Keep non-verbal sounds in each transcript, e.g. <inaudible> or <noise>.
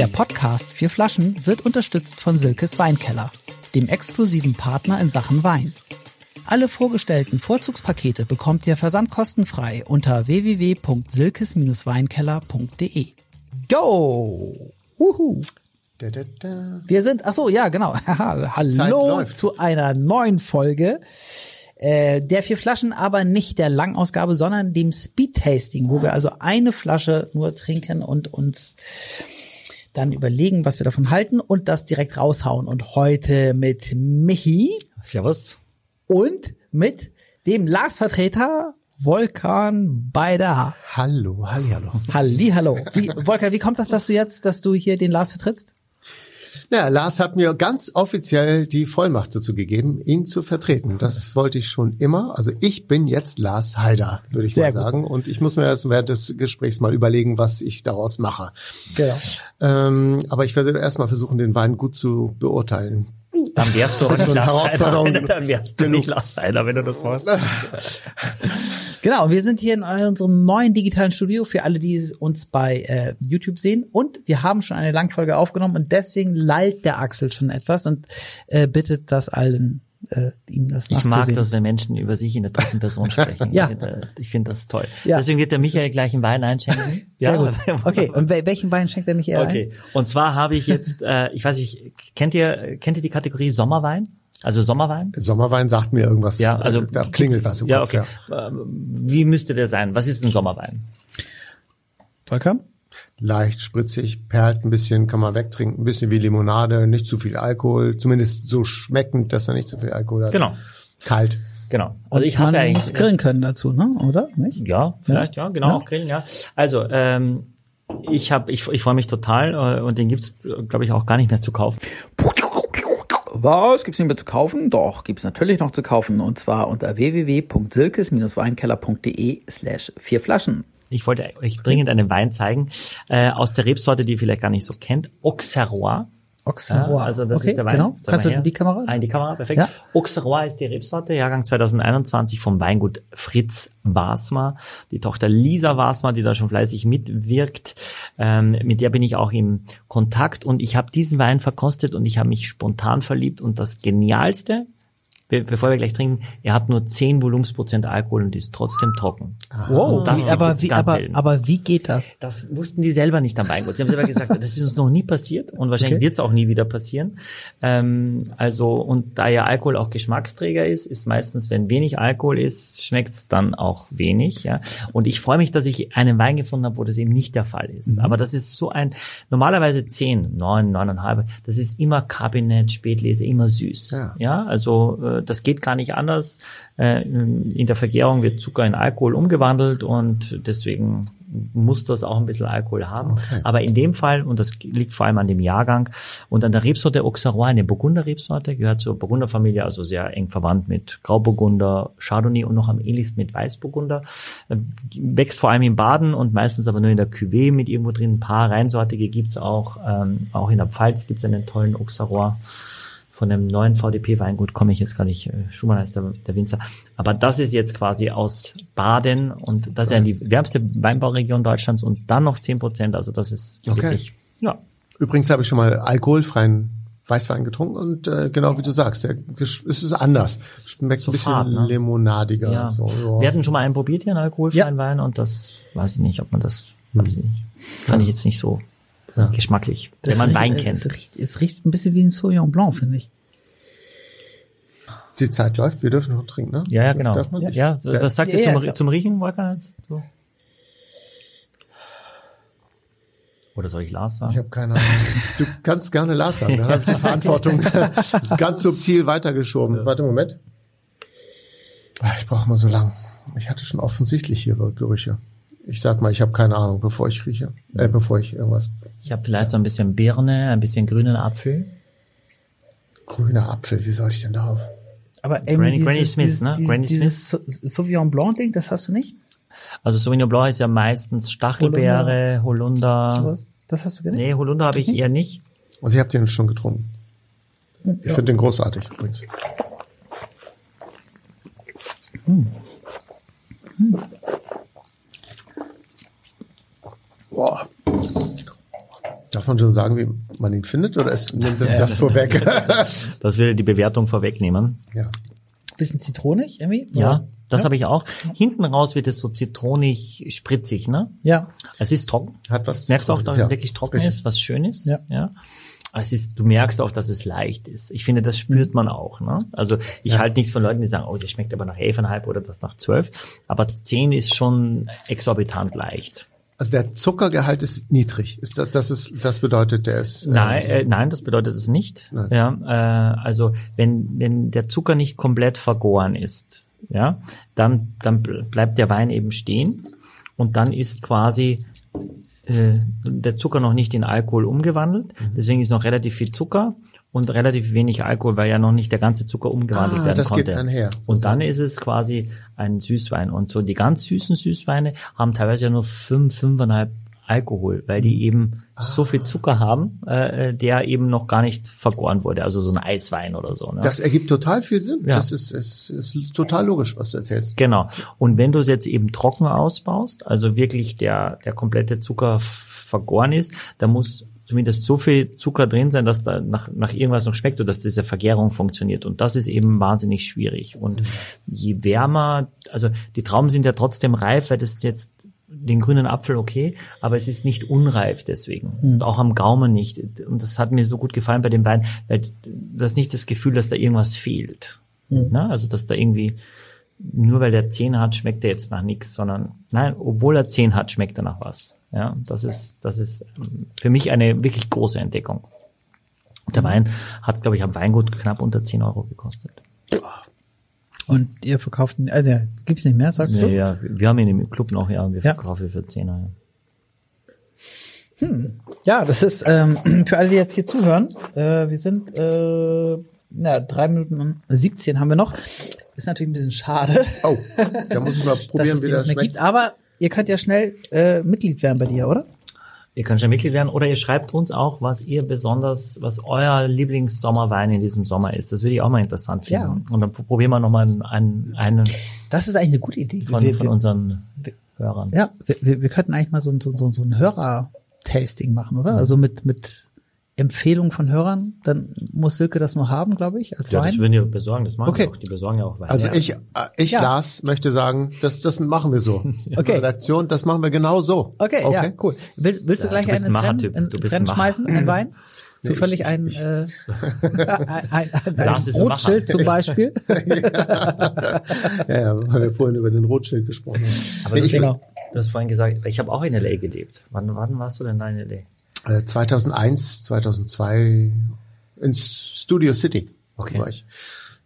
Der Podcast Vier Flaschen wird unterstützt von Silkes Weinkeller, dem exklusiven Partner in Sachen Wein. Alle vorgestellten Vorzugspakete bekommt ihr versandkostenfrei unter www.silkes-weinkeller.de. Go! Uhu. Da, da, da. Wir sind, ach so, ja, genau. <laughs> Hallo zu einer neuen Folge äh, der vier Flaschen, aber nicht der Langausgabe, sondern dem Speed Tasting, wo wir also eine Flasche nur trinken und uns dann überlegen, was wir davon halten und das direkt raushauen. Und heute mit Michi Servus. und mit dem Lars-Vertreter Volkan Beider. Hallo, hallo. Halli, hallo. Wie, Volkan, wie kommt das, dass du jetzt, dass du hier den Lars vertrittst? Ja, Lars hat mir ganz offiziell die Vollmacht dazu gegeben, ihn zu vertreten. Das wollte ich schon immer. Also ich bin jetzt Lars Haider, würde ich Sehr mal gut. sagen. Und ich muss mir jetzt während des Gesprächs mal überlegen, was ich daraus mache. Genau. Ähm, aber ich werde erstmal versuchen, den Wein gut zu beurteilen. Dann wärst du eine Lars Herausforderung. Heider. <laughs> Dann wärst du nicht Lars Heider, wenn du das machst. <laughs> Genau, wir sind hier in unserem neuen digitalen Studio für alle, die uns bei äh, YouTube sehen. Und wir haben schon eine Langfolge aufgenommen und deswegen lallt der Axel schon etwas und äh, bittet das allen, äh, ihm das Ich mag das, wenn Menschen über sich in der dritten Person <laughs> sprechen. Ja. Ich finde, Ich finde das toll. Ja. Deswegen wird der Michael gleich einen Wein einschenken. <laughs> Sehr gut. <laughs> Okay, und wel- welchen Wein schenkt er mich eher Okay. Und zwar habe ich jetzt, äh, ich weiß nicht, kennt ihr, kennt ihr die Kategorie Sommerwein? Also Sommerwein? Sommerwein sagt mir irgendwas. Ja, also da klingelt was im ja, Kopf. okay. Ähm, Wie müsste der sein? Was ist ein Sommerwein? ein? Volkan? Leicht spritzig, perlt ein bisschen, kann man wegtrinken, ein bisschen wie Limonade, nicht zu viel Alkohol, zumindest so schmeckend, dass er nicht zu viel Alkohol hat. Genau. Kalt. Genau. Also ich hasse Man eigentlich. muss grillen können dazu, ne? Oder? Nicht? Ja, vielleicht, ja, genau, Ja. auch grillen, ja. Also, ähm, ich habe, ich, ich freue mich total äh, und den gibt's, glaube ich, auch gar nicht mehr zu kaufen. Was? Gibt's nicht mehr zu kaufen? Doch, gibt's natürlich noch zu kaufen. Und zwar unter www.silkes-weinkeller.de slash vier Flaschen. Ich wollte euch dringend einen Wein zeigen äh, aus der Rebsorte, die ihr vielleicht gar nicht so kennt, Auxerrois. Auxerrois. Ja, also das okay, ist der Wein. Genau. Sag Kannst du her. die Kamera? Ah, in die Kamera, perfekt. Ja. Auxerrois ist die Rebsorte, Jahrgang 2021 vom Weingut Fritz Wasmer. Die Tochter Lisa Wasmer, die da schon fleißig mitwirkt, ähm, mit der bin ich auch im Kontakt und ich habe diesen Wein verkostet und ich habe mich spontan verliebt und das Genialste, be bevor wir gleich trinken, er hat nur 10 Volumensprozent Alkohol und ist trotzdem trocken. Wow, Das wie, aber, wie, ganz aber, selten. aber wie geht das? Das wussten die selber nicht am Weingut. Sie haben selber gesagt, das ist uns noch nie passiert und wahrscheinlich Okay. wird es auch nie wieder passieren. Ähm, also und da ja Alkohol auch Geschmacksträger ist, ist meistens, wenn wenig Alkohol ist, schmeckt es dann auch wenig. Ja. Und ich freue mich, dass ich einen Wein gefunden habe, wo das eben nicht der Fall ist. Mhm. Aber das ist so ein normalerweise 10, 9, 9,5. Das ist immer Kabinett, Spätlese, immer süß. Ja. Ja, also äh, das geht gar nicht anders. Äh, in der Vergärung wird Zucker in Alkohol umgewandelt und deswegen muss das auch ein bisschen Alkohol haben. Aber in dem Fall, und das liegt vor allem an dem Jahrgang und an der Rebsorte Auxerrois, eine Burgunder-Rebsorte, gehört zur Burgunderfamilie, also sehr eng verwandt mit Grauburgunder, Chardonnay und noch am ähnlichsten mit Weißburgunder. Äh, Wächst vor allem in Baden und meistens aber nur in der Cuvée mit irgendwo drin. Ein paar Reinsortige gibt's auch. Ähm, auch in der Pfalz gibt's einen tollen Auxerrois von einem neuen VDP-Weingut komme ich jetzt gar nicht, äh, Schumann heißt der, der Winzer. Aber das ist jetzt quasi aus Baden und das ist ja die wärmste Weinbauregion Deutschlands und dann noch 10 Prozent. Also das ist Okay. wirklich, ja. Übrigens habe ich schon mal alkoholfreien Weißwein getrunken und äh, genau wie du sagst, der, es ist anders. Schmeckt So ein bisschen fad, ne? limonadiger. ja. So, ja. Wir hatten schon mal einen probiert hier, einen alkoholfreien Wein und das weiß ich nicht, ob man das, weiß ich nicht. Fand ich jetzt nicht so geschmacklich, wenn man Es Wein riecht- kennt. Es riecht, es riecht ein bisschen wie ein Sauvignon Blanc, finde ich. Die Zeit läuft, wir dürfen noch trinken, ne? Ja, ja, genau. Darf man nicht? Ja, Der- was sagt Ja, ihr ja, zum, klar. zum Riechen, Wolfgang? jetzt? So. Oder soll ich Lars sagen? Ich habe keine Ahnung. Du kannst gerne Lars sagen, dann habe ich die <laughs> Verantwortung Das <laughs> ist ganz subtil weitergeschoben. Warte, Moment. Ah, Ich brauche mal so lang. Ich hatte schon offensichtlich ihre Gerüche. Ich sag mal, ich habe keine Ahnung, bevor ich rieche. Äh, bevor ich irgendwas. Ich habe vielleicht so ein bisschen Birne, ein bisschen grünen Apfel. Grüner Apfel, wie soll ich denn darauf? Aber Granny- Granny Smith, ne? Granny dieses Sau- Sauvignon Blanc Ding, das hast du nicht? Also Sauvignon Blanc ist ja meistens Stachelbeere, Holunder. Sowas? Das hast du nicht? Nee, Holunder habe ich eher nicht. Also ihr habt den schon getrunken. Ich finde den großartig übrigens. Boah. Darf man schon sagen, wie man ihn findet, oder ist, nimmt das das vorweg? <laughs> Das würde die Bewertung vorwegnehmen. ja. Bisschen zitronig, irgendwie? Ja, Oder? das Ja? habe ich auch. Hinten raus wird es so zitronig, spritzig, ne? Ja. Es ist trocken. Hat was. Merkst du auch, dass ja. es wirklich trocken Richtig. ist, was schön ist? Ja. ja. Es ist, du merkst auch, dass es leicht ist. Ich finde, das spürt man auch. Ne? Also ich halte nichts von Leuten, die sagen, oh, der schmeckt aber nach elfeinhalb oder das nach zwölf. Aber zehn ist schon exorbitant leicht. Also der Zuckergehalt ist niedrig. Ist das, das ist, das bedeutet, der ist. äh, Nein, äh, nein, das bedeutet es nicht. Nein. Ja, äh, also wenn wenn der Zucker nicht komplett vergoren ist, ja, dann dann bl- bleibt der Wein eben stehen und dann ist quasi äh, der Zucker noch nicht in Alkohol umgewandelt. Mhm. Deswegen ist noch relativ viel Zucker und relativ wenig Alkohol, weil ja noch nicht der ganze Zucker umgewandelt Ah, werden das geht konnte. einher. Und dann ist es quasi ein Süßwein. Und so die ganz süßen Süßweine haben teilweise ja nur fünf, fünfeinhalb Alkohol, weil die eben so viel Zucker haben, äh, der eben noch gar nicht vergoren wurde. Also so ein Eiswein oder so. Ne? Das ergibt total viel Sinn. Ja. Das ist, ist, ist total logisch, was du erzählst. Genau. Und wenn du es jetzt eben trocken ausbaust, also wirklich der, der komplette Zucker vergoren ist, da muss zumindest so viel Zucker drin sein, dass da nach, nach irgendwas noch schmeckt und dass diese Vergärung funktioniert. Und das ist eben wahnsinnig schwierig. Und je wärmer, also die Trauben sind ja trotzdem reif, weil das jetzt den grünen Apfel okay, aber es ist nicht unreif deswegen. Und auch am Gaumen nicht. Und das hat mir so gut gefallen bei dem Wein, weil du hast nicht das Gefühl, dass da irgendwas fehlt. Ne? Also dass da irgendwie nur weil der 10 hat, schmeckt er jetzt nach nichts, sondern nein, obwohl er 10 hat, schmeckt er nach was. Ja, das ist, das ist für mich eine wirklich große Entdeckung. Der Wein hat, glaube ich, am Weingut knapp unter 10 Euro gekostet. Und ihr verkauft ihn, äh, der gibt's nicht mehr, sagst Ja, du? ja, wir haben ihn im Club noch, ja, wir Ja. verkaufen für 10 Euro. Ja, das ist ähm, <clears throat> für alle, die jetzt hier zuhören. Äh, wir sind äh, na, drei Minuten und 17 haben wir noch. Ist natürlich ein bisschen schade, Oh, da muss ich mal <laughs> probieren, wie das schmeckt. gibt. Aber ihr könnt ja schnell äh, Mitglied werden bei dir, oder? Ihr könnt schon Mitglied werden oder ihr schreibt uns auch, was ihr besonders, was euer Lieblingssommerwein in diesem Sommer ist. Das würde ich auch mal interessant finden. Ja. Und dann probieren wir nochmal einen, einen, Das ist eigentlich eine gute Idee. von, wir, von wir, unseren Hörern. ja, wir, wir, wir könnten eigentlich mal so, ein- so, so, so ein Hörer-Tasting machen, oder? Also mit, mit Empfehlung von Hörern. Dann muss Silke das nur haben, glaube ich, als Ja, das Wein. würden die besorgen, das machen Okay. die auch. Die besorgen ja auch Wein. Also ja. ich, äh, ich Ja. Lars, möchte sagen, das, das machen wir so. <laughs> Okay. Redaktion, das machen wir genau so. Okay, ja, cool. Willst, willst du Ja, gleich du einen ins ein Rennen, in- Du ins bist Rennen schmeißen, ein Wein? Zufällig ein, äh, <laughs> ein, ein, ein, ein Rotschild zum Beispiel. <laughs> Ja, ja, weil wir vorhin über den Rotschild gesprochen haben. Aber du, ich, Genau. du hast vorhin gesagt, ich habe auch in L.A. gelebt. Wann, wann warst du denn da in L.A.? Äh, 2001, 2002 in Studio City Okay. war ich.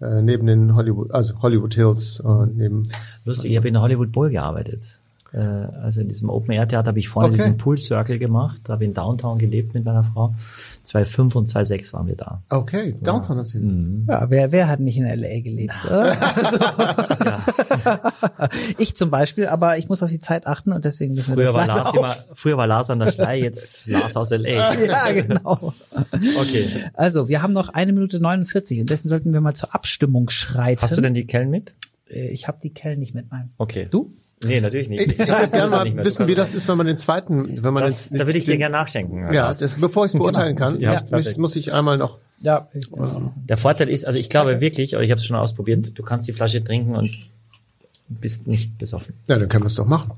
Äh, neben den Hollywood, also Hollywood Hills, äh, neben Lustig, ich habe in der Hollywood Bowl gearbeitet. Äh, also in diesem Open-Air-Theater habe ich vorne Okay. diesen Pool-Circle gemacht, habe in Downtown gelebt mit meiner Frau. 2005 und 2006 waren wir da. Okay, Downtown natürlich. Ja, wer, wer hat nicht in L.A. gelebt? <laughs> Also, <laughs> ich zum Beispiel, aber ich muss auf die Zeit achten und deswegen müssen wir Früher war, das Lars immer, früher war Lars an der Schlei, jetzt <laughs> Lars aus L.A. Ja, genau. Okay. Also, wir haben noch eine Minute 49 und dessen sollten wir mal zur Abstimmung schreiten. Hast du denn die Kellen mit? Äh, Ich habe die Kellen nicht mit, nein. Okay. Du? Nee, natürlich nicht. Ich, ich würde Das gerne mal wissen, wie das ist, wenn man den zweiten, wenn man das, den, Da würde ich dir gerne nachschenken. Ja, das, bevor ich es beurteilen kann, Ja, muss, muss ich einmal noch. Ja. Ich, Der Vorteil ist, also ich glaube wirklich, aber ich habe es schon ausprobiert, du kannst die Flasche trinken und bist nicht besoffen. Ja, dann können wir es doch machen.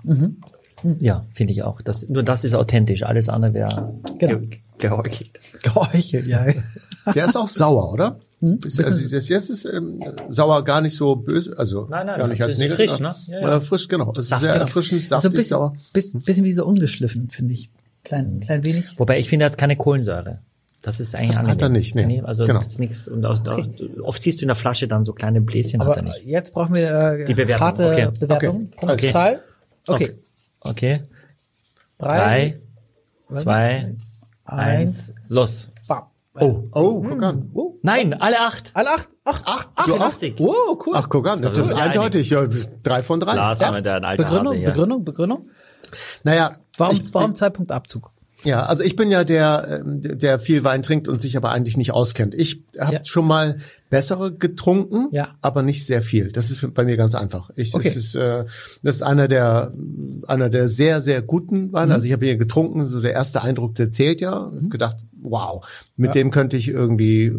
Ja, finde ich auch. Das, nur das ist authentisch, alles andere wäre Genau. ge geheuchelt. Geheuchelt, ja. <laughs> Der ist auch sauer, oder? Hm? Ist, also das jetzt ist ähm, sauer gar nicht so böse, also Nein, nein, gar nicht das als ist negativ. frisch, ne? Ja, Ja, ja. frisch, genau. Es ist sehr genau. erfrischend, So saftig, ein bisschen, sauer. bisschen, bisschen wie so ungeschliffen, finde ich. Klein, klein wenig. Wobei ich finde, er hat keine Kohlensäure. Das ist eigentlich angenehm. er nicht, nee. Also Genau. das ist nichts. Und aus, aus, oft siehst du in der Flasche dann so kleine Bläschen, hat Aber er nicht. jetzt brauchen wir äh, Die Bewertung, harte okay. Bewertung. Okay. Kommt Okay. Zahl? Okay. Okay. Okay. Drei, Drei, zwei, eins, los. bam. Oh. Oh, guck an. Nein, alle acht. Alle acht? Ach, Ach, Ach, du wie auch? lustig. wow, cool. Ach, guck an. Das sind ist wir eindeutig. Ja, drei von drei. Lars, Ja. haben wir da ein alter Begründung. Begründung, Begründung. Naja, Warum, ich, warum zwei Punkte Abzug? Ja, also ich bin ja der, ähm, der viel Wein trinkt und sich aber eigentlich nicht auskennt. Ich habe ja. schon mal bessere getrunken, ja. aber nicht sehr viel. Das ist bei mir ganz einfach. Ich, okay. das, ist, äh, das ist einer der einer der sehr sehr guten Weine. Mhm. Also ich habe hier getrunken, so der erste Eindruck, der zählt ja. Mhm. Gedacht, wow, mit ja. dem könnte ich irgendwie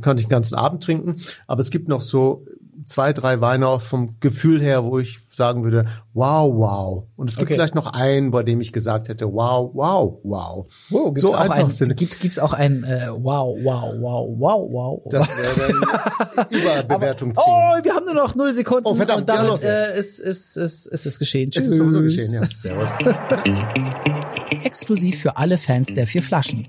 könnte ich den ganzen Abend trinken. Aber es gibt noch so zwei, drei Weine vom Gefühl her, wo ich sagen würde, wow, wow. Und es gibt okay. vielleicht noch einen, bei dem ich gesagt hätte, wow, wow, wow. wow gibt's so auch einfach ein, sind. Gibt, gibt's auch ein äh, wow, wow, wow, wow, wow. Das wäre dann <laughs> Überbewertung ziehen. Oh, wir haben nur noch null Sekunden. Oh, verdammt, und damit ja. Äh, ist, ist, ist, ist es geschehen. Tschüss. Es ist sowieso geschehen, ja. Servus. <laughs> Exklusiv für alle Fans der vier Flaschen.